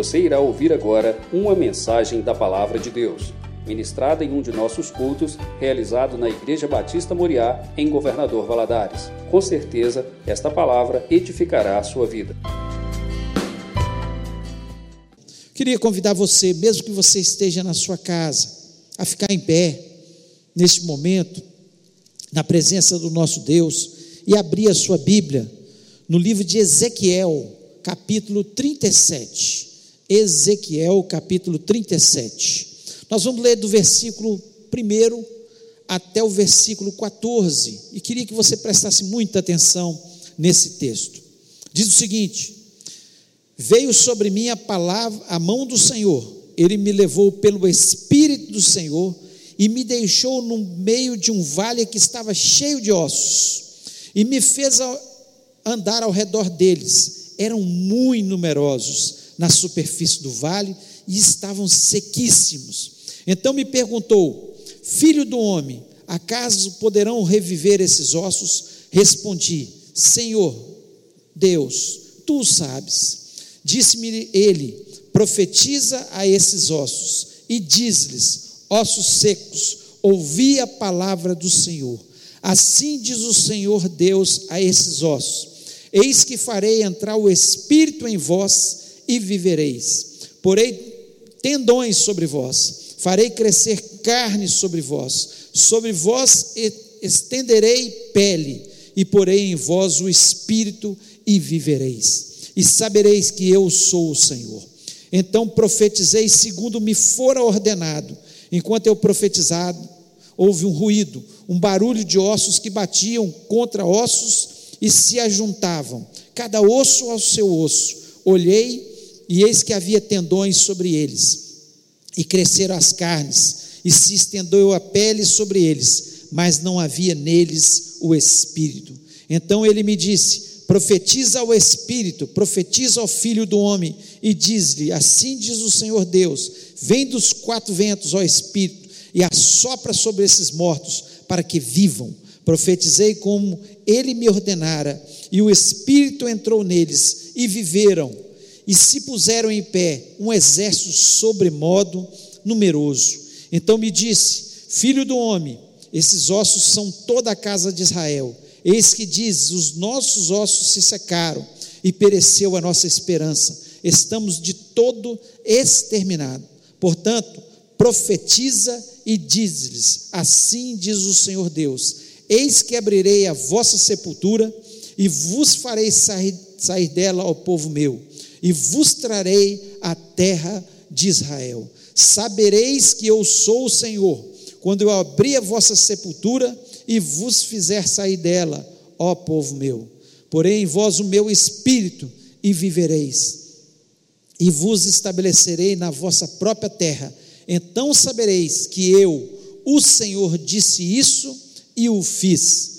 Você irá ouvir agora uma mensagem da Palavra de Deus, ministrada em um de nossos cultos, realizado na Igreja Batista Moriá, em Governador Valadares. Com certeza, esta palavra edificará a sua vida. Queria convidar você, mesmo que você esteja na sua casa, a ficar em pé neste momento, na presença do nosso Deus, e abrir a sua Bíblia no livro de Ezequiel, capítulo 37. Ezequiel, capítulo 37. Nós vamos ler do versículo 1 até o versículo 14, e queria que você prestasse muita atenção nesse texto. Diz o seguinte: Veio sobre mim a palavra, a mão do Senhor, ele me levou pelo Espírito do Senhor e me deixou no meio de um vale que estava cheio de ossos, e me fez andar ao redor deles eram muito numerosos na superfície do vale e estavam sequíssimos. Então me perguntou: Filho do homem, acaso poderão reviver esses ossos? Respondi: Senhor, Deus, tu sabes. Disse-me ele: Profetiza a esses ossos e diz-lhes: Ossos secos, ouvi a palavra do Senhor. Assim diz o Senhor Deus a esses ossos Eis que farei entrar o espírito em vós e vivereis. Porei tendões sobre vós, farei crescer carne sobre vós, sobre vós estenderei pele, e porei em vós o espírito e vivereis. E sabereis que eu sou o Senhor. Então profetizei segundo me fora ordenado. Enquanto eu profetizado, houve um ruído, um barulho de ossos que batiam contra ossos e se ajuntavam, cada osso ao seu osso. Olhei e eis que havia tendões sobre eles, e cresceram as carnes, e se estendeu a pele sobre eles, mas não havia neles o espírito. Então ele me disse: Profetiza ao espírito, profetiza ao filho do homem, e diz-lhe: Assim diz o Senhor Deus: Vem dos quatro ventos, ó espírito, e assopra sobre esses mortos, para que vivam. Profetizei como ele me ordenara, e o Espírito entrou neles, e viveram, e se puseram em pé um exército sobremodo numeroso. Então me disse: Filho do homem, esses ossos são toda a casa de Israel. Eis que diz: Os nossos ossos se secaram, e pereceu a nossa esperança. Estamos de todo exterminados. Portanto, profetiza e diz-lhes: Assim diz o Senhor Deus Eis que abrirei a vossa sepultura e vos farei sair, sair dela ao povo meu, e vos trarei a terra de Israel. Sabereis que eu sou o Senhor, quando eu abrir a vossa sepultura e vos fizer sair dela, ó povo meu. Porém, vós o meu espírito, e vivereis, e vos estabelecerei na vossa própria terra. Então sabereis que eu, o Senhor, disse isso e o fiz,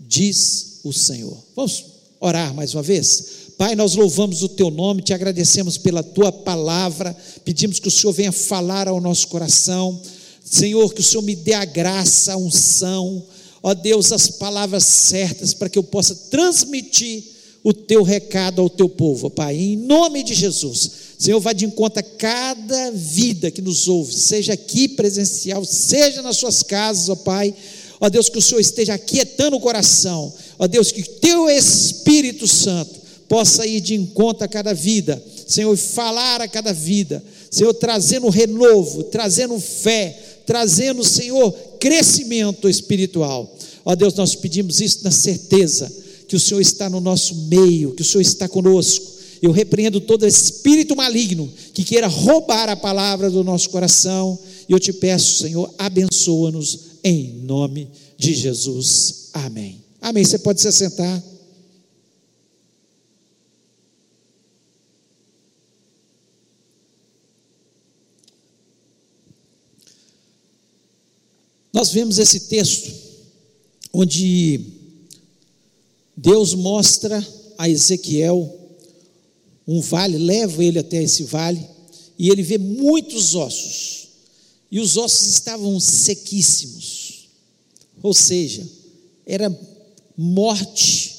diz o Senhor. Vamos orar mais uma vez? Pai, nós louvamos o teu nome, te agradecemos pela tua palavra, pedimos que o Senhor venha falar ao nosso coração. Senhor, que o Senhor me dê a graça, a unção, ó Deus, as palavras certas para que eu possa transmitir o teu recado ao teu povo, Pai, em nome de Jesus. Senhor, vá de encontro a cada vida que nos ouve, seja aqui presencial, seja nas suas casas, ó Pai Ó Deus, que o Senhor esteja aquietando o coração. Ó Deus, que teu Espírito Santo possa ir de encontro a cada vida. Senhor, falar a cada vida. Senhor, trazendo renovo, trazendo fé, trazendo, Senhor, crescimento espiritual. Ó Deus, nós pedimos isso na certeza que o Senhor está no nosso meio, que o Senhor está conosco. Eu repreendo todo espírito maligno que queira roubar a palavra do nosso coração. E eu te peço, Senhor, abençoa-nos em nome de Jesus. Amém. Amém. Você pode se sentar. Nós vemos esse texto onde Deus mostra a Ezequiel um vale, leva ele até esse vale, e ele vê muitos ossos, e os ossos estavam sequíssimos, ou seja, era morte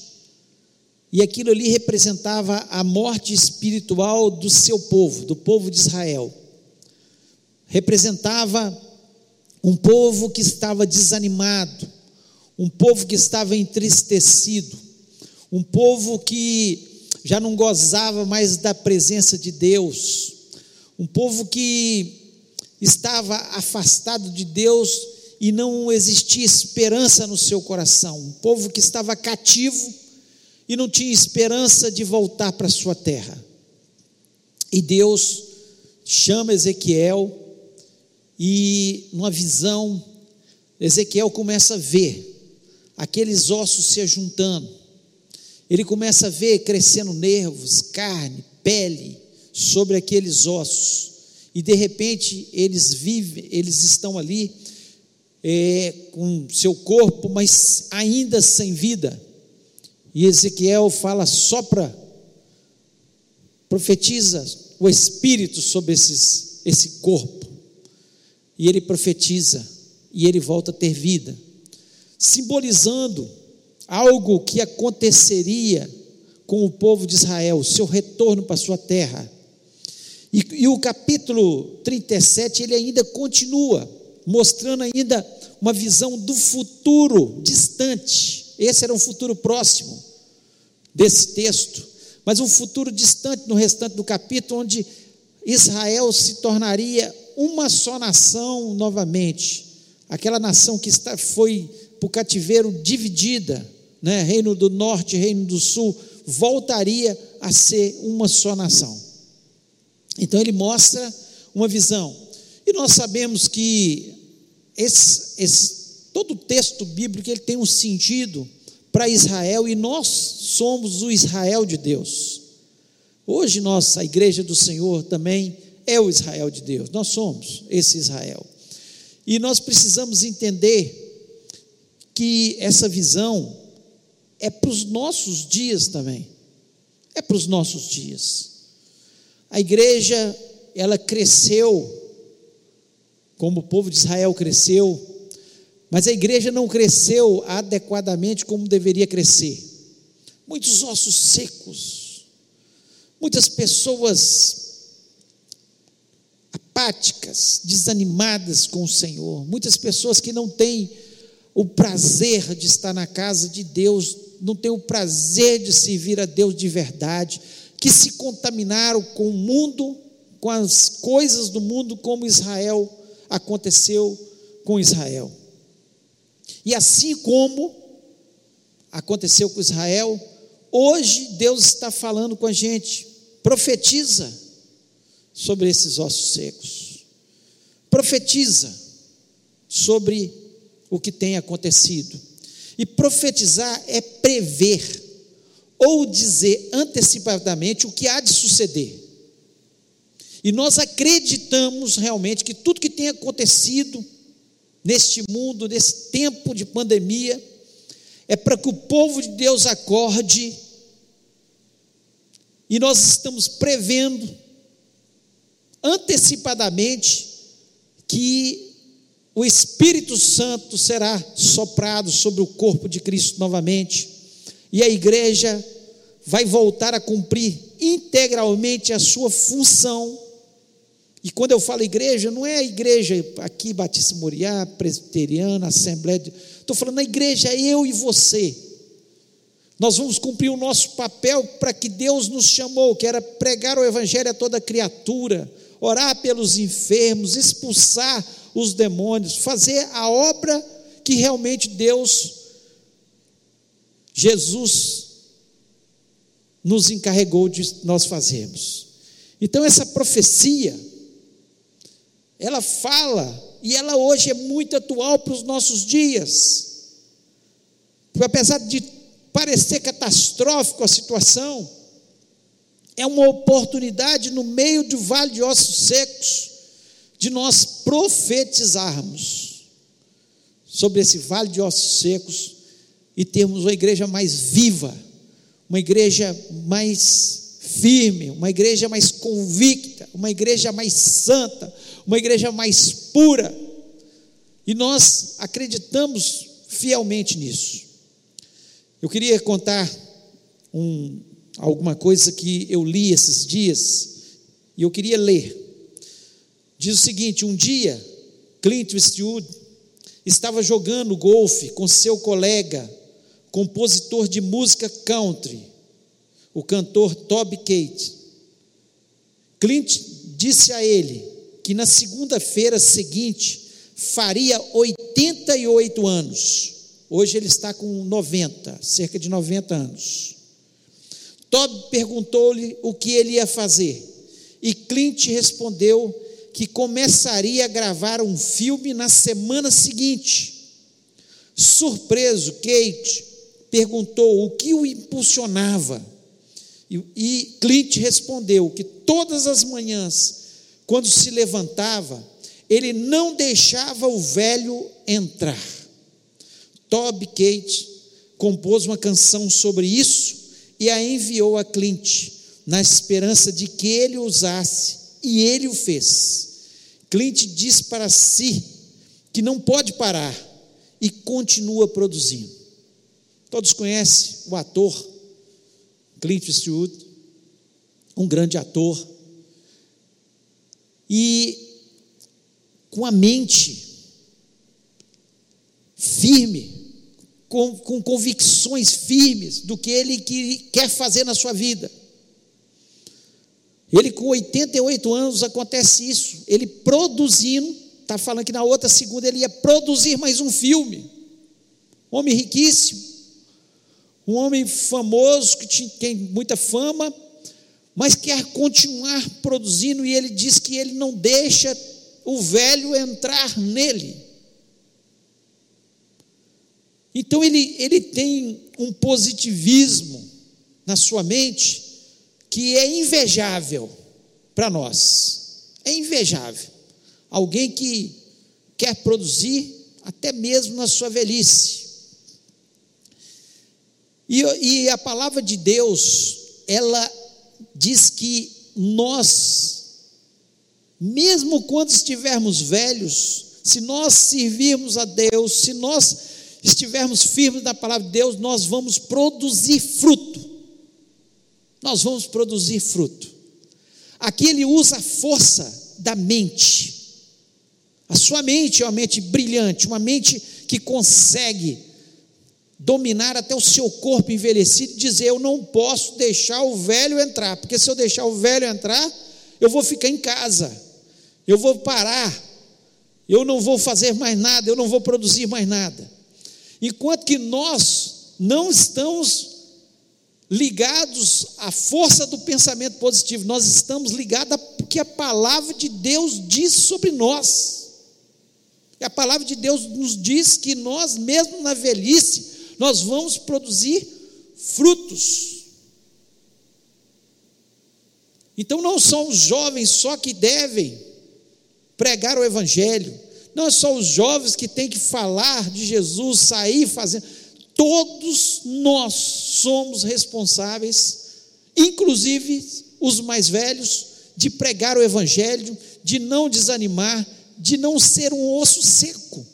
E aquilo ali representava a morte espiritual do seu povo, do povo de Israel. Representava um povo que estava desanimado, um povo que estava entristecido, um povo que já não gozava mais da presença de Deus, um povo que estava afastado de Deus e não existia esperança no seu coração, um povo que estava cativo e não tinha esperança de voltar para sua terra. E Deus chama Ezequiel e, numa visão, Ezequiel começa a ver aqueles ossos se ajuntando. Ele começa a ver crescendo nervos, carne, pele sobre aqueles ossos. E de repente eles vivem, eles estão ali é, com seu corpo, mas ainda sem vida. E Ezequiel fala, sopra, profetiza o Espírito sobre esses, esse corpo. E ele profetiza, e ele volta a ter vida, simbolizando algo que aconteceria com o povo de Israel, seu retorno para sua terra. E, e, o capítulo 37, ele ainda continua, mostrando ainda uma visão do futuro distante. Esse era um futuro próximo desse texto, mas um futuro distante no restante do capítulo, onde Israel se tornaria uma só nação novamente. Aquela nação que está, foi para o cativeiro dividida, né? reino do norte, reino do sul, voltaria a ser uma só nação. Então ele mostra uma visão. E nós sabemos que esse, esse, todo o texto bíblico ele tem um sentido para Israel e nós somos o Israel de Deus. Hoje nós, a igreja do Senhor também é o Israel de Deus. Nós somos esse Israel. E nós precisamos entender que essa visão é para os nossos dias também. É para os nossos dias. A igreja, ela cresceu, como o povo de Israel cresceu, mas a igreja não cresceu adequadamente como deveria crescer. Muitos ossos secos, muitas pessoas apáticas, desanimadas com o Senhor, muitas pessoas que não têm o prazer de estar na casa de Deus, não têm o prazer de servir a Deus de verdade, que se contaminaram com o mundo, com as coisas do mundo, como Israel aconteceu com Israel. E assim como aconteceu com Israel, hoje Deus está falando com a gente, profetiza sobre esses ossos secos, profetiza sobre o que tem acontecido. E profetizar é prever ou dizer antecipadamente o que há de suceder. E nós acreditamos realmente que tudo que tem acontecido neste mundo, nesse tempo de pandemia, é para que o povo de Deus acorde, e nós estamos prevendo antecipadamente que o Espírito Santo será soprado sobre o corpo de Cristo novamente, e a igreja vai voltar a cumprir integralmente a sua função e quando eu falo igreja, não é a igreja aqui, Batista Moriá, presbiteriana, Assembleia. Estou falando a igreja, eu e você. Nós vamos cumprir o nosso papel para que Deus nos chamou, que era pregar o Evangelho a toda criatura, orar pelos enfermos, expulsar os demônios, fazer a obra que realmente Deus, Jesus, nos encarregou de nós fazermos. Então, essa profecia, ela fala, e ela hoje é muito atual para os nossos dias. Porque apesar de parecer catastrófico a situação, é uma oportunidade no meio do vale de ossos secos de nós profetizarmos sobre esse vale de ossos secos e termos uma igreja mais viva, uma igreja mais firme, uma igreja mais convicta, uma igreja mais santa, uma igreja mais pura. E nós acreditamos fielmente nisso. Eu queria contar um, alguma coisa que eu li esses dias e eu queria ler. Diz o seguinte: um dia, Clint Eastwood estava jogando golfe com seu colega, compositor de música country, o cantor Toby Kate. Clint disse a ele que na segunda-feira seguinte faria 88 anos. Hoje ele está com 90, cerca de 90 anos. Todd perguntou-lhe o que ele ia fazer, e Clint respondeu que começaria a gravar um filme na semana seguinte. Surpreso, Kate perguntou o que o impulsionava. E, e Clint respondeu que todas as manhãs, quando se levantava, ele não deixava o velho entrar. Toby Kate compôs uma canção sobre isso e a enviou a Clint, na esperança de que ele usasse, e ele o fez. Clint diz para si que não pode parar e continua produzindo. Todos conhecem o ator Clint Eastwood, um grande ator, e com a mente firme, com, com convicções firmes do que ele que, quer fazer na sua vida. Ele com 88 anos acontece isso, ele produzindo, está falando que na outra segunda ele ia produzir mais um filme. Homem riquíssimo, um homem famoso que tem muita fama, mas quer continuar produzindo, e ele diz que ele não deixa o velho entrar nele. Então ele, ele tem um positivismo na sua mente que é invejável para nós. É invejável. Alguém que quer produzir até mesmo na sua velhice. E, e a palavra de Deus, ela diz que nós, mesmo quando estivermos velhos, se nós servirmos a Deus, se nós estivermos firmes na palavra de Deus, nós vamos produzir fruto. Nós vamos produzir fruto. Aqui ele usa a força da mente. A sua mente é uma mente brilhante, uma mente que consegue dominar até o seu corpo envelhecido e dizer: Eu não posso deixar o velho entrar, porque se eu deixar o velho entrar, eu vou ficar em casa, eu vou parar, eu não vou fazer mais nada, eu não vou produzir mais nada. Enquanto que nós não estamos ligados à força do pensamento positivo, nós estamos ligados ao que a palavra de Deus diz sobre nós. E a palavra de Deus nos diz que nós, mesmo na velhice, nós vamos produzir frutos. Então não são os jovens só que devem pregar o Evangelho, não é só os jovens que têm que falar de Jesus, sair fazendo. Todos nós somos responsáveis, inclusive os mais velhos, de pregar o Evangelho, de não desanimar, de não ser um osso seco,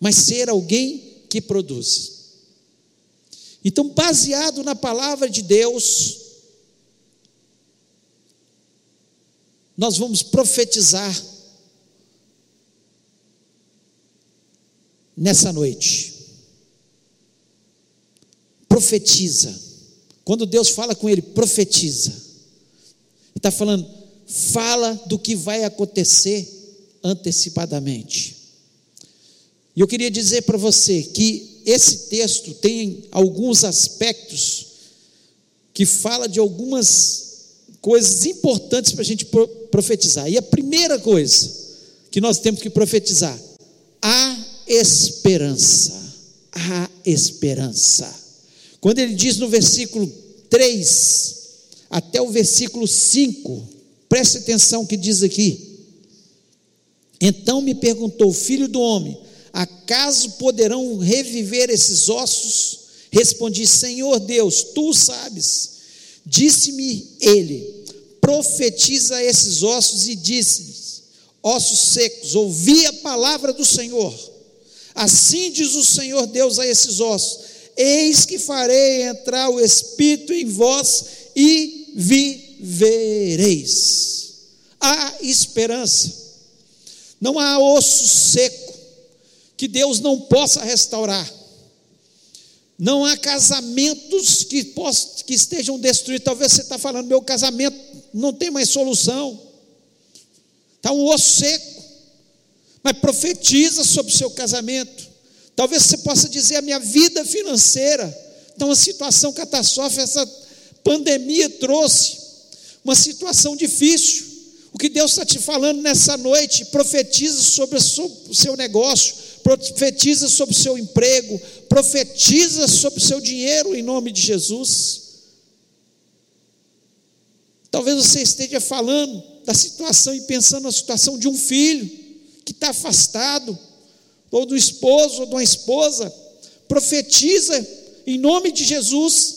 mas ser alguém que produz. Então, baseado na palavra de Deus, nós vamos profetizar nessa noite. Profetiza. Quando Deus fala com ele, profetiza. Está falando, fala do que vai acontecer antecipadamente. E eu queria dizer para você que esse texto tem alguns aspectos que fala de algumas coisas importantes para a gente profetizar. E a primeira coisa que nós temos que profetizar: há esperança. Há esperança. Quando ele diz no versículo 3 até o versículo 5, preste atenção que diz aqui. Então me perguntou, filho do homem, acaso poderão reviver esses ossos? Respondi, Senhor Deus, tu sabes. Disse-me ele, profetiza esses ossos e disse-lhes, ossos secos, ouvi a palavra do Senhor. Assim diz o Senhor Deus a esses ossos: Eis que farei entrar o Espírito em vós e vivereis. Há esperança. Não há osso seco que Deus não possa restaurar. Não há casamentos que, possam, que estejam destruídos. Talvez você está falando, meu casamento não tem mais solução. Está um osso seco. Mas profetiza sobre o seu casamento. Talvez você possa dizer: a minha vida financeira está uma situação catastrófica. Essa pandemia trouxe uma situação difícil. O que Deus está te falando nessa noite, profetiza sobre o seu negócio, profetiza sobre o seu emprego, profetiza sobre o seu dinheiro em nome de Jesus. Talvez você esteja falando da situação e pensando na situação de um filho que está afastado, ou do esposo, ou de uma esposa. Profetiza em nome de Jesus,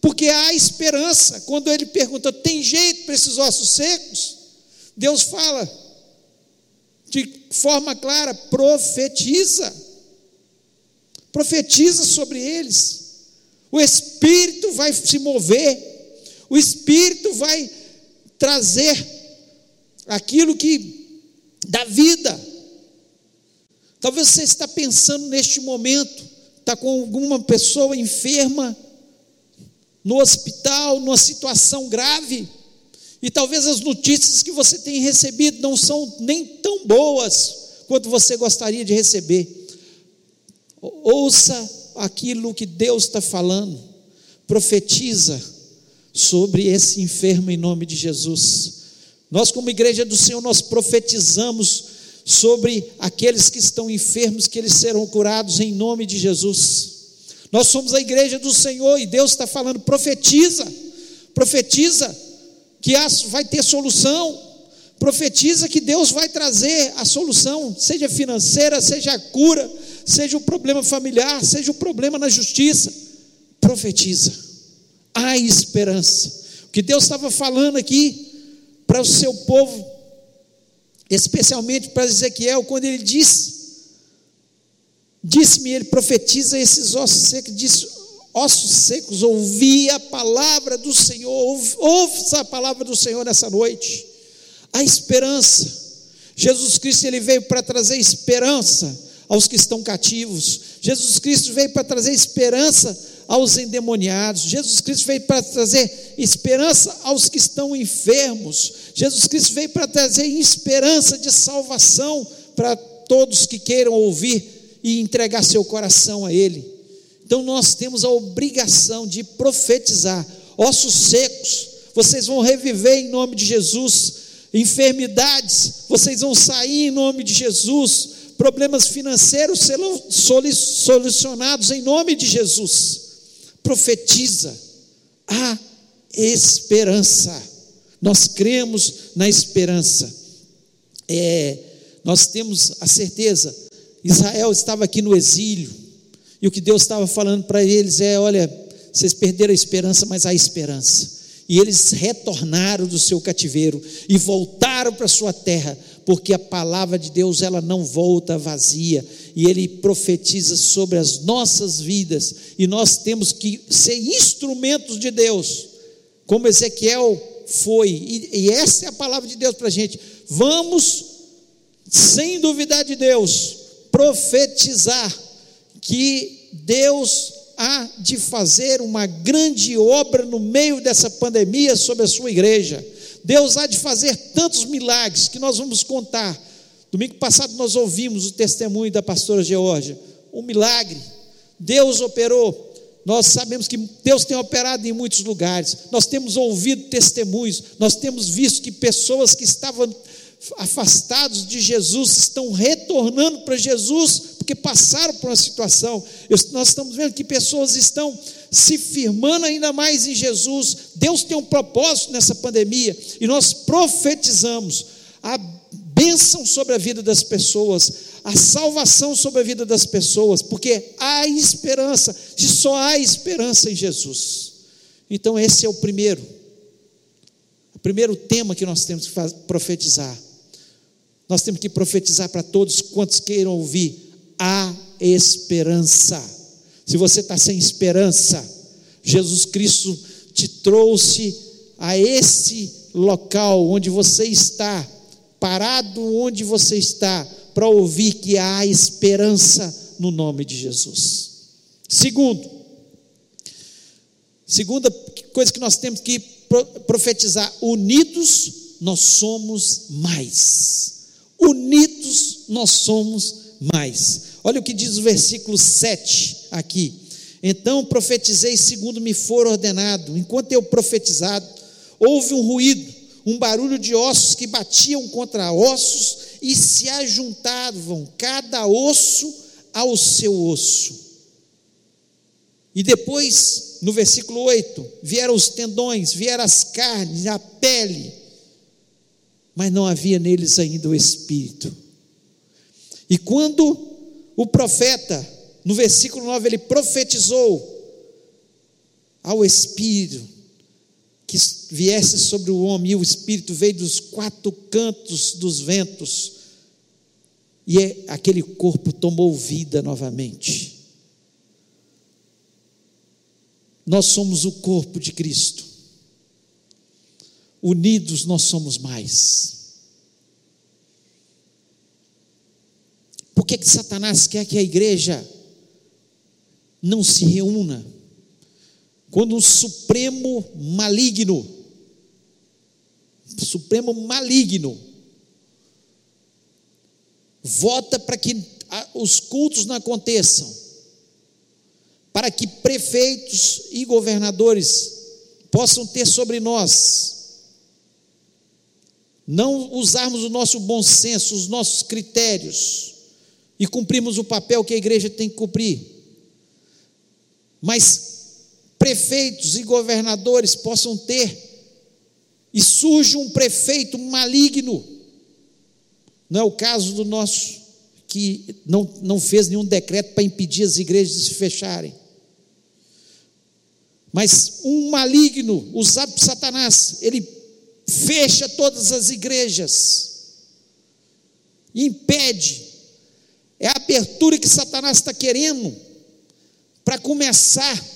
porque há esperança. Quando ele pergunta: tem jeito para esses ossos secos? Deus fala de forma clara: profetiza, profetiza sobre eles. O Espírito vai se mover, o Espírito vai trazer aquilo que dá vida. Talvez você está pensando neste momento, está com alguma pessoa enferma no hospital, numa situação grave e talvez as notícias que você tem recebido não são nem tão boas quanto você gostaria de receber. Ouça aquilo que Deus está falando, profetiza sobre esse enfermo em nome de Jesus. Nós, como igreja do Senhor, nós profetizamos sobre aqueles que estão enfermos, que eles serão curados em nome de Jesus. Nós somos a igreja do Senhor e Deus está falando, profetiza, profetiza que vai ter solução. Profetiza que Deus vai trazer a solução, seja financeira, seja a cura, seja o problema familiar, seja o problema na justiça. Profetiza. Há esperança. O que Deus estava falando aqui para o seu povo, especialmente para Ezequiel, quando ele disse, disse-me, ele profetiza esses ossos secos, disse: ossos secos, ouvi a palavra do Senhor, ouça a palavra do Senhor nessa noite. A esperança. Jesus Cristo ele veio para trazer esperança aos que estão cativos. Jesus Cristo veio para trazer esperança aos endemoniados. Jesus Cristo veio para trazer esperança aos que estão enfermos. Jesus Cristo veio para trazer esperança de salvação para todos que queiram ouvir e entregar seu coração a Ele. Então nós temos a obrigação de profetizar. Ossos secos, vocês vão reviver em nome de Jesus. Enfermidades, vocês vão sair em nome de Jesus. Problemas financeiros serão solucionados em nome de Jesus. Profetiza a esperança. Nós cremos na esperança. É, nós temos a certeza. Israel estava aqui no exílio e o que Deus estava falando para eles é: olha, vocês perderam a esperança, mas há esperança. E eles retornaram do seu cativeiro e voltaram para sua terra, porque a palavra de Deus ela não volta vazia, e ele profetiza sobre as nossas vidas, e nós temos que ser instrumentos de Deus, como Ezequiel foi, e, e essa é a palavra de Deus para a gente. Vamos, sem duvidar de Deus, profetizar que Deus há de fazer uma grande obra no meio dessa pandemia sobre a sua igreja. Deus há de fazer tantos milagres que nós vamos contar. Domingo passado nós ouvimos o testemunho da pastora Georgia. Um milagre. Deus operou. Nós sabemos que Deus tem operado em muitos lugares. Nós temos ouvido testemunhos. Nós temos visto que pessoas que estavam afastados de Jesus estão retornando para Jesus porque passaram por uma situação. nós estamos vendo que pessoas estão se firmando ainda mais em Jesus. Deus tem um propósito nessa pandemia e nós profetizamos a bênção sobre a vida das pessoas, a salvação sobre a vida das pessoas, porque há esperança, e só há esperança em Jesus. Então, esse é o primeiro, o primeiro tema que nós temos que profetizar. Nós temos que profetizar para todos quantos queiram ouvir há esperança. se você está sem esperança, Jesus Cristo te trouxe a esse local onde você está, parado onde você está, para ouvir que há esperança no nome de Jesus. Segundo, segunda coisa que nós temos que profetizar: unidos nós somos mais. Unidos nós somos mais. Olha o que diz o versículo 7 aqui. Então profetizei segundo me for ordenado. Enquanto eu profetizado, houve um ruído, um barulho de ossos que batiam contra ossos e se ajuntavam, cada osso ao seu osso. E depois, no versículo 8, vieram os tendões, vieram as carnes, a pele, mas não havia neles ainda o espírito. E quando o profeta, no versículo 9, ele profetizou ao espírito que viesse sobre o homem, e o espírito veio dos quatro cantos dos ventos, e é, aquele corpo tomou vida novamente. Nós somos o corpo de Cristo. Unidos nós somos mais. Por que, que Satanás quer que a igreja não se reúna? Quando um supremo maligno, supremo maligno, vota para que os cultos não aconteçam, para que prefeitos e governadores possam ter sobre nós, não usarmos o nosso bom senso, os nossos critérios, e cumprimos o papel que a igreja tem que cumprir. Mas prefeitos e governadores possam ter, e surge um prefeito maligno, não é o caso do nosso, que não, não fez nenhum decreto para impedir as igrejas de se fecharem. Mas um maligno, usado por Satanás, ele fecha todas as igrejas, impede. É a abertura que Satanás está querendo para começar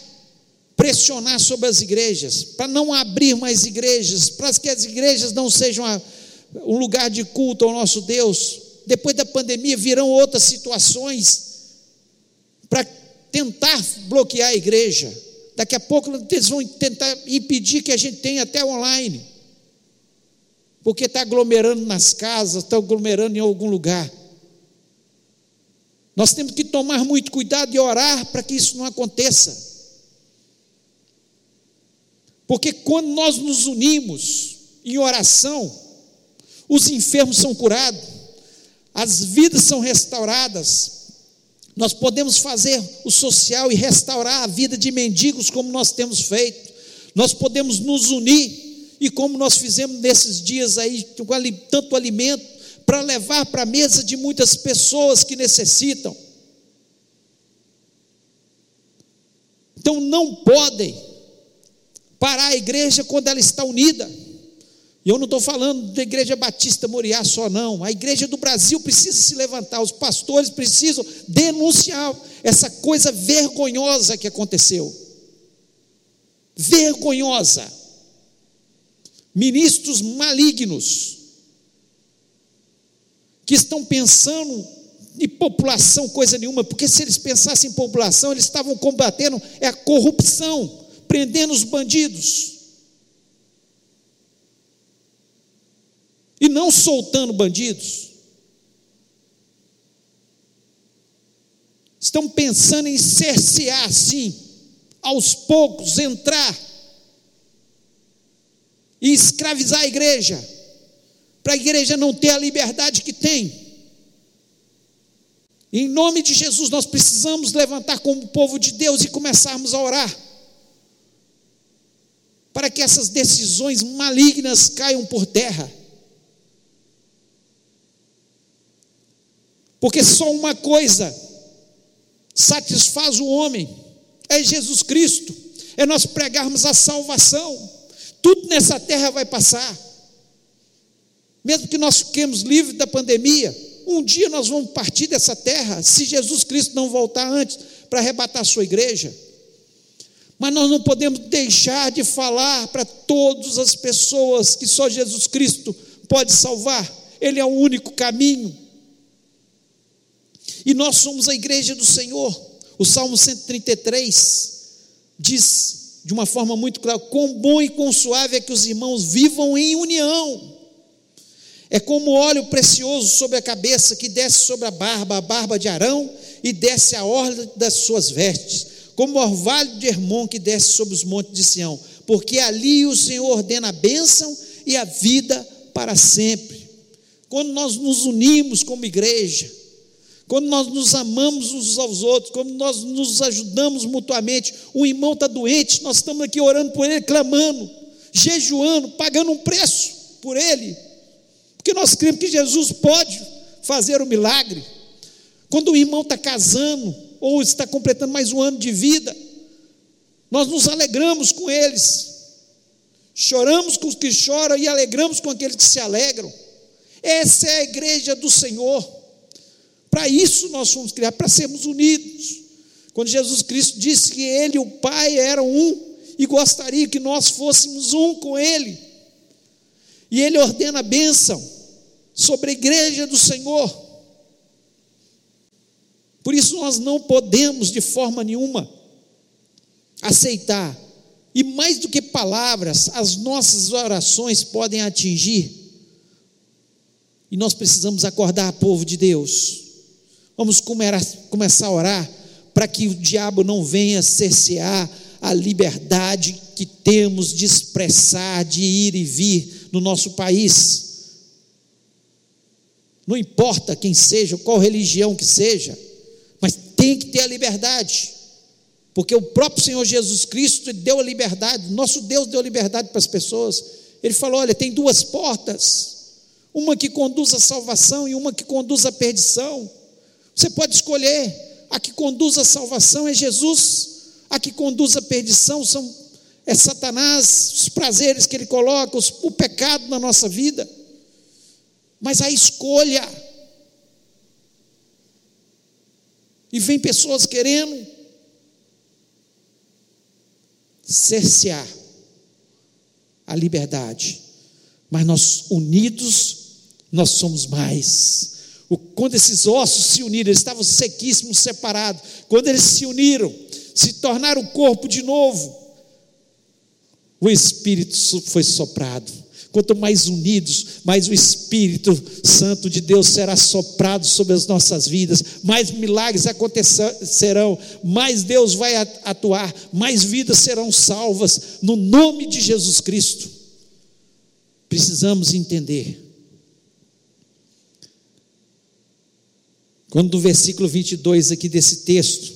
pressionar sobre as igrejas, para não abrir mais igrejas, para que as igrejas não sejam um lugar de culto ao nosso Deus. Depois da pandemia virão outras situações para tentar bloquear a igreja. Daqui a pouco eles vão tentar impedir que a gente tenha até online, porque está aglomerando nas casas, está aglomerando em algum lugar. Nós temos que tomar muito cuidado e orar para que isso não aconteça. Porque quando nós nos unimos em oração, os enfermos são curados, as vidas são restauradas. Nós podemos fazer o social e restaurar a vida de mendigos como nós temos feito. Nós podemos nos unir e como nós fizemos nesses dias aí, tanto alimento, para levar para a mesa de muitas pessoas que necessitam. Então não podem parar a igreja quando ela está unida. E eu não estou falando da igreja batista Moriá só, não. A igreja do Brasil precisa se levantar, os pastores precisam denunciar essa coisa vergonhosa que aconteceu. Vergonhosa. Ministros malignos que estão pensando em população coisa nenhuma, porque se eles pensassem em população, eles estavam combatendo é a corrupção, prendendo os bandidos. e não soltando bandidos. Estão pensando em cercear, sim, aos poucos entrar e escravizar a igreja, para a igreja não ter a liberdade que tem. Em nome de Jesus, nós precisamos levantar como povo de Deus e começarmos a orar, para que essas decisões malignas caiam por terra. Porque só uma coisa satisfaz o homem, é Jesus Cristo, é nós pregarmos a salvação. Tudo nessa terra vai passar. Mesmo que nós fiquemos livres da pandemia, um dia nós vamos partir dessa terra, se Jesus Cristo não voltar antes, para arrebatar a sua igreja. Mas nós não podemos deixar de falar para todas as pessoas que só Jesus Cristo pode salvar, Ele é o único caminho. E nós somos a igreja do Senhor. O Salmo 133 diz de uma forma muito clara: quão bom e quão suave é que os irmãos vivam em união. É como óleo precioso sobre a cabeça que desce sobre a barba, a barba de Arão, e desce a orla das suas vestes como o orvalho de Hermon que desce sobre os montes de Sião, porque ali o Senhor ordena a bênção e a vida para sempre. Quando nós nos unimos como igreja, quando nós nos amamos uns aos outros, quando nós nos ajudamos mutuamente, o irmão está doente, nós estamos aqui orando por ele, clamando, jejuando, pagando um preço por ele, porque nós cremos que Jesus pode fazer o milagre. Quando o irmão está casando, ou está completando mais um ano de vida, nós nos alegramos com eles, choramos com os que choram e alegramos com aqueles que se alegram. Essa é a igreja do Senhor. Para isso nós fomos criados, para sermos unidos. Quando Jesus Cristo disse que Ele e o Pai eram um e gostaria que nós fôssemos um com Ele, e Ele ordena a bênção sobre a igreja do Senhor. Por isso nós não podemos de forma nenhuma aceitar. E mais do que palavras, as nossas orações podem atingir. E nós precisamos acordar, povo de Deus. Vamos começar a orar para que o diabo não venha cercear a liberdade que temos de expressar, de ir e vir no nosso país. Não importa quem seja, qual religião que seja, tem que ter a liberdade, porque o próprio Senhor Jesus Cristo deu a liberdade, nosso Deus deu a liberdade para as pessoas. Ele falou: olha, tem duas portas, uma que conduz à salvação e uma que conduz à perdição. Você pode escolher. A que conduz à salvação é Jesus, a que conduz à perdição são é Satanás, os prazeres que ele coloca, os, o pecado na nossa vida. Mas a escolha E vem pessoas querendo cercear a liberdade. Mas nós unidos, nós somos mais. Quando esses ossos se uniram, eles estavam sequíssimos, separados. Quando eles se uniram, se tornaram o corpo de novo, o Espírito foi soprado Quanto mais unidos, mais o Espírito Santo de Deus será soprado sobre as nossas vidas, mais milagres acontecerão, mais Deus vai atuar, mais vidas serão salvas, no nome de Jesus Cristo. Precisamos entender. Quando no versículo 22 aqui desse texto,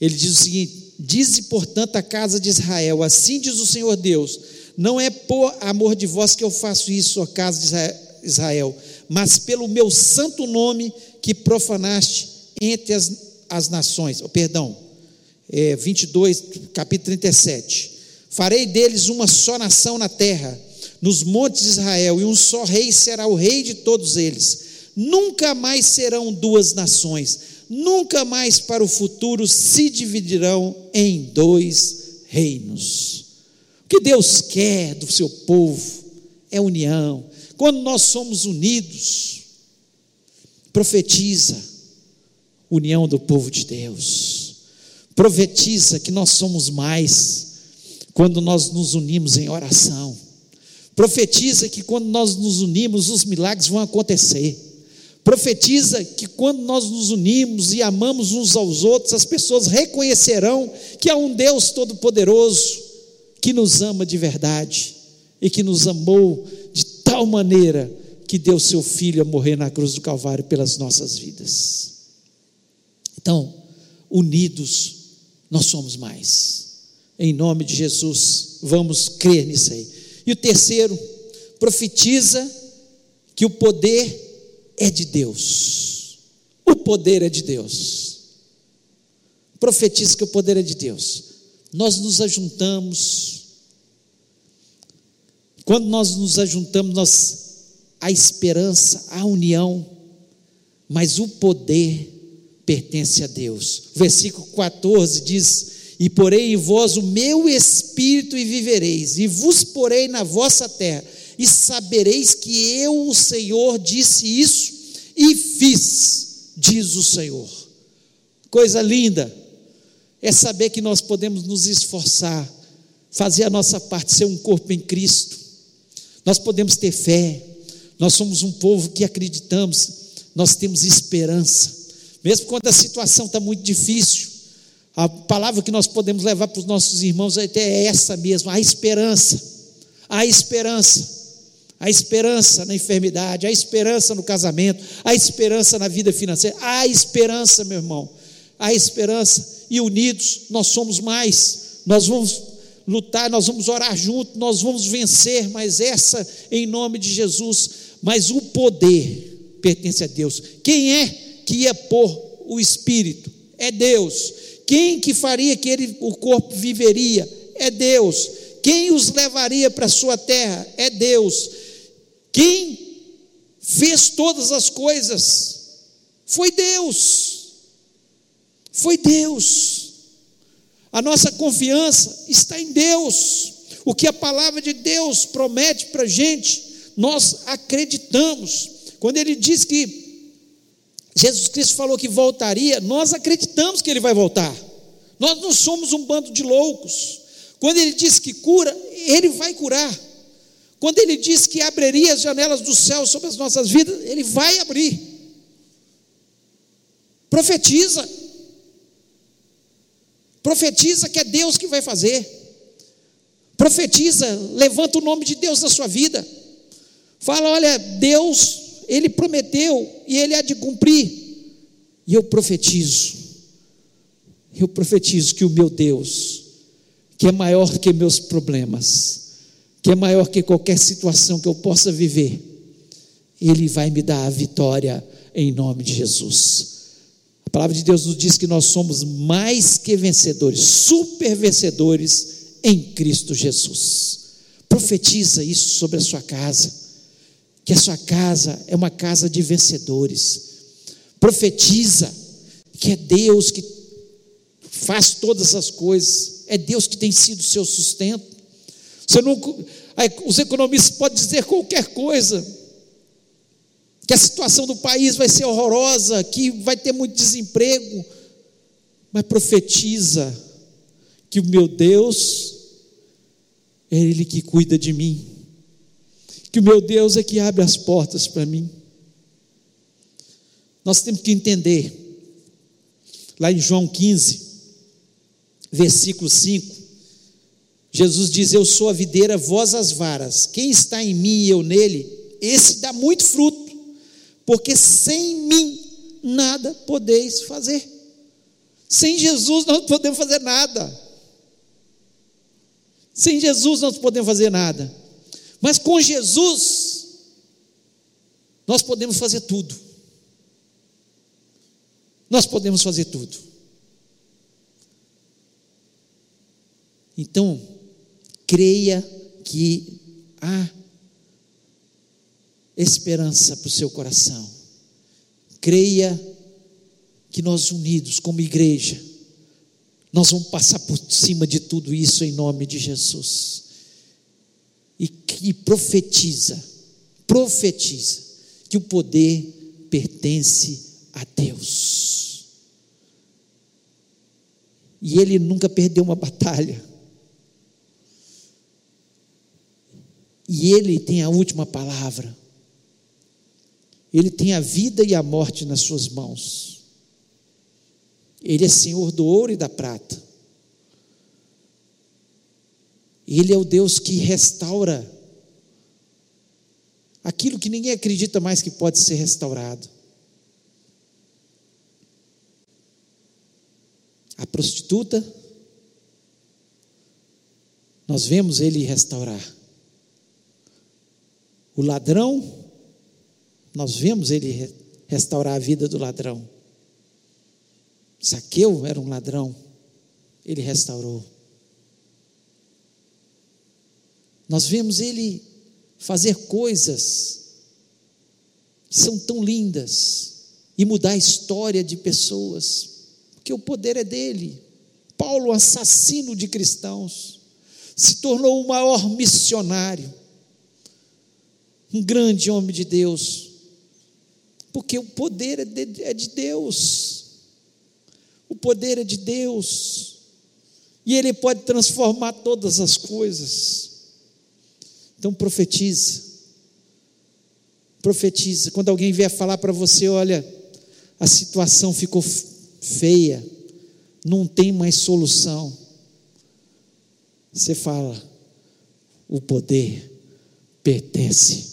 ele diz o seguinte: Dize, portanto, a casa de Israel: Assim diz o Senhor Deus não é por amor de vós que eu faço isso, ó casa de Israel, mas pelo meu santo nome que profanaste entre as, as nações. Oh, perdão, é, 22, capítulo 37. Farei deles uma só nação na terra, nos montes de Israel, e um só rei será o rei de todos eles. Nunca mais serão duas nações, nunca mais para o futuro se dividirão em dois reinos. O que Deus quer do seu povo é união. Quando nós somos unidos, profetiza união do povo de Deus. Profetiza que nós somos mais quando nós nos unimos em oração. Profetiza que quando nós nos unimos, os milagres vão acontecer. Profetiza que quando nós nos unimos e amamos uns aos outros, as pessoas reconhecerão que há um Deus Todo-Poderoso que nos ama de verdade e que nos amou de tal maneira que deu seu filho a morrer na cruz do Calvário pelas nossas vidas. Então, unidos, nós somos mais. Em nome de Jesus, vamos crer nisso aí. E o terceiro, profetiza que o poder é de Deus. O poder é de Deus. Profetiza que o poder é de Deus nós nos ajuntamos. Quando nós nos ajuntamos, nós, a esperança, a união, mas o poder pertence a Deus. Versículo 14 diz: E porei em vós o meu espírito e vivereis, e vos porei na vossa terra, e sabereis que eu, o Senhor, disse isso e fiz, diz o Senhor. Coisa linda é saber que nós podemos nos esforçar, fazer a nossa parte, ser um corpo em Cristo. Nós podemos ter fé, nós somos um povo que acreditamos, nós temos esperança mesmo quando a situação está muito difícil, a palavra que nós podemos levar para os nossos irmãos até é essa mesmo: a esperança. A esperança. A esperança na enfermidade, a esperança no casamento, a esperança na vida financeira, a esperança, meu irmão, a esperança, e unidos nós somos mais, nós vamos lutar, nós vamos orar juntos, nós vamos vencer, mas essa em nome de Jesus, mas o poder pertence a Deus. Quem é que ia pôr o espírito? É Deus. Quem que faria que ele, o corpo viveria? É Deus. Quem os levaria para a sua terra? É Deus. Quem fez todas as coisas? Foi Deus. Foi Deus. A nossa confiança está em Deus. O que a palavra de Deus promete para a gente, nós acreditamos. Quando ele diz que Jesus Cristo falou que voltaria, nós acreditamos que ele vai voltar. Nós não somos um bando de loucos. Quando ele diz que cura, ele vai curar. Quando ele diz que abriria as janelas do céu sobre as nossas vidas, ele vai abrir. Profetiza. Profetiza que é Deus que vai fazer. Profetiza, levanta o nome de Deus na sua vida. Fala, olha, Deus ele prometeu e ele há de cumprir. E eu profetizo, eu profetizo que o meu Deus, que é maior que meus problemas, que é maior que qualquer situação que eu possa viver, Ele vai me dar a vitória em nome de Jesus. Palavra de Deus nos diz que nós somos mais que vencedores, super vencedores em Cristo Jesus. Profetiza isso sobre a sua casa que a sua casa é uma casa de vencedores. Profetiza que é Deus que faz todas as coisas, é Deus que tem sido o seu sustento. Você não, os economistas podem dizer qualquer coisa, que a situação do país vai ser horrorosa, que vai ter muito desemprego, mas profetiza que o meu Deus é Ele que cuida de mim que o meu Deus é que abre as portas para mim. Nós temos que entender, lá em João 15, versículo 5, Jesus diz: Eu sou a videira, vós as varas. Quem está em mim e eu nele, esse dá muito fruto, porque sem mim nada podeis fazer. Sem Jesus não podemos fazer nada. Sem Jesus não podemos fazer nada. Mas com Jesus, nós podemos fazer tudo. Nós podemos fazer tudo. Então, creia que há esperança para o seu coração. Creia que nós unidos como igreja, nós vamos passar por cima de tudo isso em nome de Jesus e que profetiza, profetiza que o poder pertence a Deus. E ele nunca perdeu uma batalha. E ele tem a última palavra. Ele tem a vida e a morte nas suas mãos. Ele é Senhor do ouro e da prata. Ele é o Deus que restaura aquilo que ninguém acredita mais que pode ser restaurado. A prostituta, nós vemos ele restaurar. O ladrão, nós vemos ele restaurar a vida do ladrão. Saqueu era um ladrão, ele restaurou. Nós vemos ele fazer coisas que são tão lindas, e mudar a história de pessoas, porque o poder é dele. Paulo, assassino de cristãos, se tornou o maior missionário, um grande homem de Deus, porque o poder é de, é de Deus, o poder é de Deus, e Ele pode transformar todas as coisas. Então profetiza, profetiza. Quando alguém vier falar para você, olha, a situação ficou feia, não tem mais solução. Você fala, o poder pertence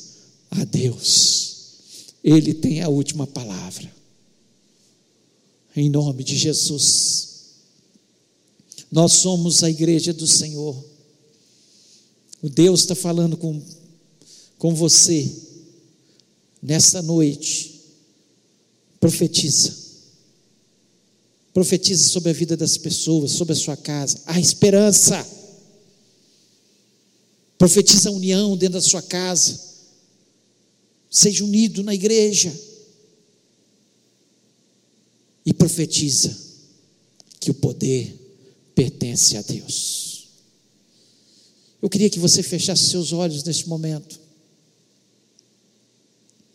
a Deus, Ele tem a última palavra. Em nome de Jesus, nós somos a igreja do Senhor. O Deus está falando com, com você nessa noite. Profetiza. Profetiza sobre a vida das pessoas, sobre a sua casa. Há esperança. Profetiza a união dentro da sua casa. Seja unido na igreja. E profetiza que o poder pertence a Deus. Eu queria que você fechasse seus olhos neste momento.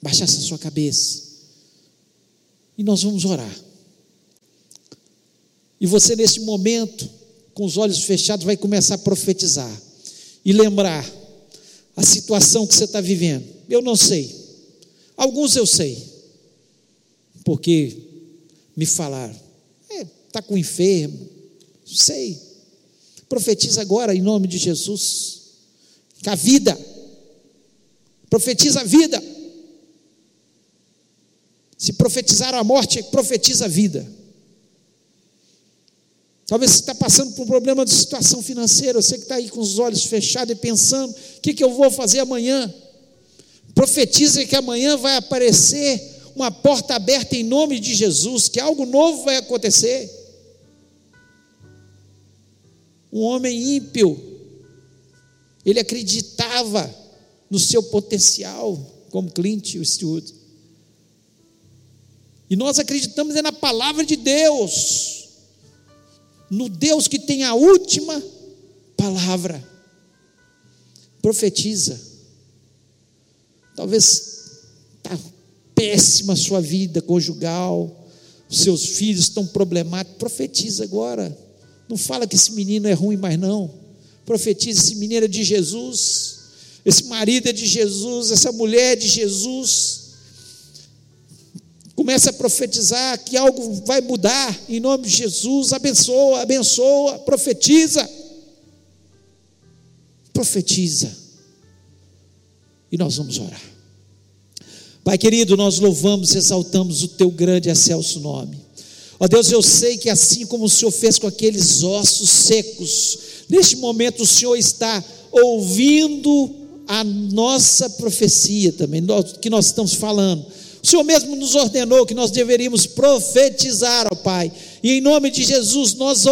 Baixasse a sua cabeça. E nós vamos orar. E você, nesse momento, com os olhos fechados, vai começar a profetizar e lembrar a situação que você está vivendo. Eu não sei, alguns eu sei, porque me falaram: está é, tá com enfermo, sei. Profetiza agora em nome de Jesus, que a vida, profetiza a vida. Se profetizar a morte, profetiza a vida. Talvez você está passando por um problema de situação financeira, você que está aí com os olhos fechados e pensando: o que, que eu vou fazer amanhã? Profetiza que amanhã vai aparecer uma porta aberta em nome de Jesus, que algo novo vai acontecer. Um homem ímpio, ele acreditava no seu potencial, como Clint Eastwood. E nós acreditamos é na palavra de Deus no Deus que tem a última palavra. Profetiza. Talvez está péssima a sua vida conjugal, seus filhos estão problemáticos. Profetiza agora. Não fala que esse menino é ruim mais não. Profetiza, esse menino é de Jesus, esse marido é de Jesus, essa mulher é de Jesus. Começa a profetizar que algo vai mudar em nome de Jesus. Abençoa, abençoa, profetiza. Profetiza. E nós vamos orar. Pai querido, nós louvamos exaltamos o teu grande e excelso nome. Ó Deus, eu sei que assim como o Senhor fez com aqueles ossos secos, neste momento o Senhor está ouvindo a nossa profecia também, que nós estamos falando o Senhor mesmo nos ordenou que nós deveríamos profetizar, ó Pai. E em nome de Jesus nós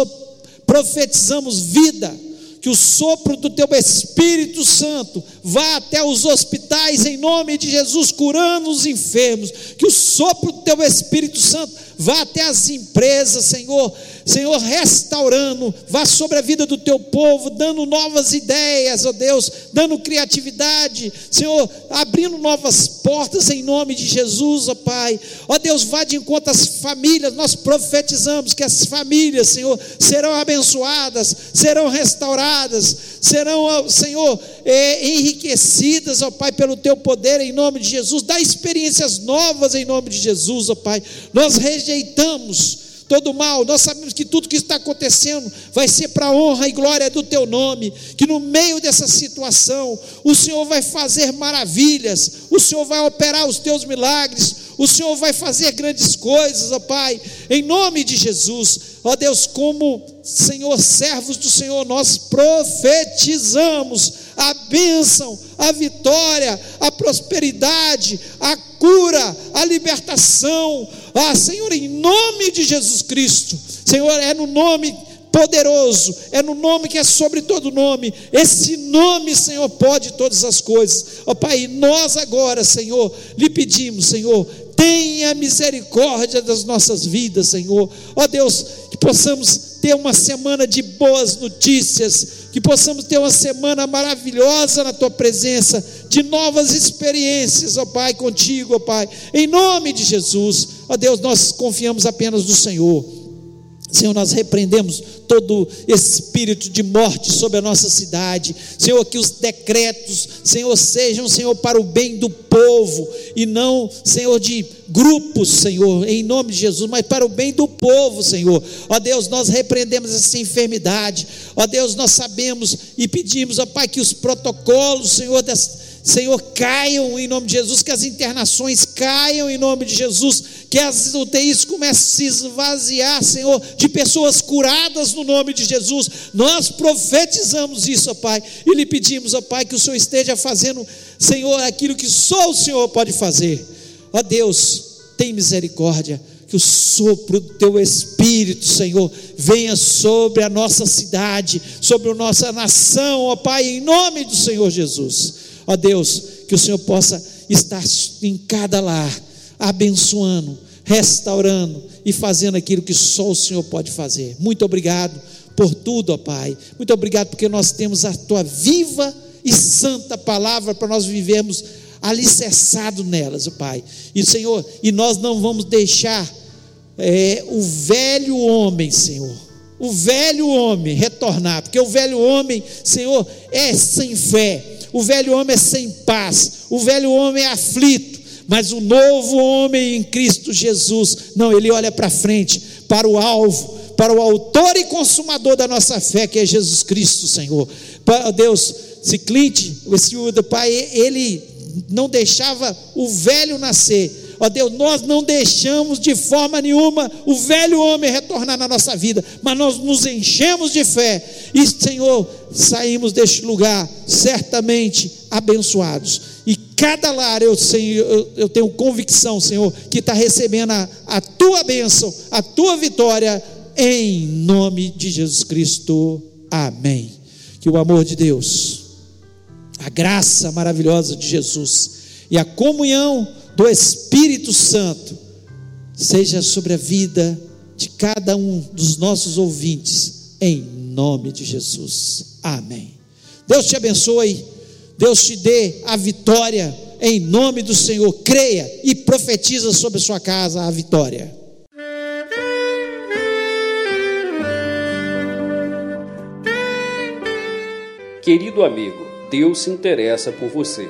profetizamos vida, que o sopro do teu Espírito Santo vá até os hospitais em nome de Jesus, curando os enfermos, que o sopro do teu Espírito Santo vá até as empresas, Senhor, Senhor, restaurando, vá sobre a vida do teu povo, dando novas ideias, ó Deus, dando criatividade, Senhor, abrindo novas portas em nome de Jesus, ó Pai. Ó Deus, vá de encontro às famílias, nós profetizamos que as famílias, Senhor, serão abençoadas, serão restauradas, serão, Senhor, é, enriquecidas, ó Pai, pelo teu poder em nome de Jesus. Dá experiências novas em nome de Jesus, ó Pai. Nós rejeitamos todo mal. Nós sabemos que tudo que está acontecendo vai ser para a honra e glória do teu nome. Que no meio dessa situação, o Senhor vai fazer maravilhas, o Senhor vai operar os teus milagres, o Senhor vai fazer grandes coisas, ó Pai, em nome de Jesus. Ó Deus, como Senhor, servos do Senhor, nós profetizamos a bênção, a vitória, a prosperidade, a cura, a libertação. Ah, Senhor, em nome de Jesus Cristo. Senhor, é no nome poderoso, é no nome que é sobre todo nome. Esse nome, Senhor, pode todas as coisas. Ó oh, Pai, nós agora, Senhor, lhe pedimos, Senhor, Tenha misericórdia das nossas vidas, Senhor. Ó Deus, que possamos ter uma semana de boas notícias, que possamos ter uma semana maravilhosa na tua presença, de novas experiências, ó Pai, contigo, ó Pai. Em nome de Jesus, ó Deus, nós confiamos apenas no Senhor. Senhor, nós repreendemos todo espírito de morte sobre a nossa cidade. Senhor, que os decretos, Senhor, sejam, Senhor, para o bem do povo e não, Senhor, de grupos, Senhor, em nome de Jesus, mas para o bem do povo, Senhor. Ó Deus, nós repreendemos essa enfermidade. Ó Deus, nós sabemos e pedimos, ó Pai, que os protocolos, Senhor, das Senhor, caiam em nome de Jesus, que as internações caiam em nome de Jesus, que as UTIs comecem a se esvaziar, Senhor, de pessoas curadas no nome de Jesus. Nós profetizamos isso, ó Pai, e lhe pedimos, ó Pai, que o Senhor esteja fazendo, Senhor, aquilo que só o Senhor pode fazer. Ó Deus, tem misericórdia que o sopro do teu Espírito, Senhor, venha sobre a nossa cidade, sobre a nossa nação, ó Pai, em nome do Senhor Jesus. Ó Deus, que o Senhor possa estar em cada lar, abençoando, restaurando e fazendo aquilo que só o Senhor pode fazer. Muito obrigado por tudo, ó Pai. Muito obrigado porque nós temos a tua viva e santa palavra para nós vivermos alicerçado nelas, ó Pai. E Senhor, e nós não vamos deixar é, o velho homem, Senhor, o velho homem retornar, porque o velho homem, Senhor, é sem fé o velho homem é sem paz, o velho homem é aflito, mas o novo homem em Cristo Jesus, não, ele olha para frente, para o alvo, para o autor e consumador da nossa fé, que é Jesus Cristo, Senhor. Deus, se Clint, esse pai, ele não deixava o velho nascer, Ó Deus, nós não deixamos de forma nenhuma o velho homem retornar na nossa vida, mas nós nos enchemos de fé e, Senhor, saímos deste lugar certamente abençoados. E cada lar, eu, Senhor, eu, eu tenho convicção, Senhor, que está recebendo a, a tua bênção, a tua vitória, em nome de Jesus Cristo. Amém. Que o amor de Deus, a graça maravilhosa de Jesus e a comunhão do Espírito Santo seja sobre a vida de cada um dos nossos ouvintes, em nome de Jesus. Amém. Deus te abençoe, Deus te dê a vitória, em nome do Senhor. Creia e profetiza sobre a sua casa a vitória. Querido amigo, Deus se interessa por você.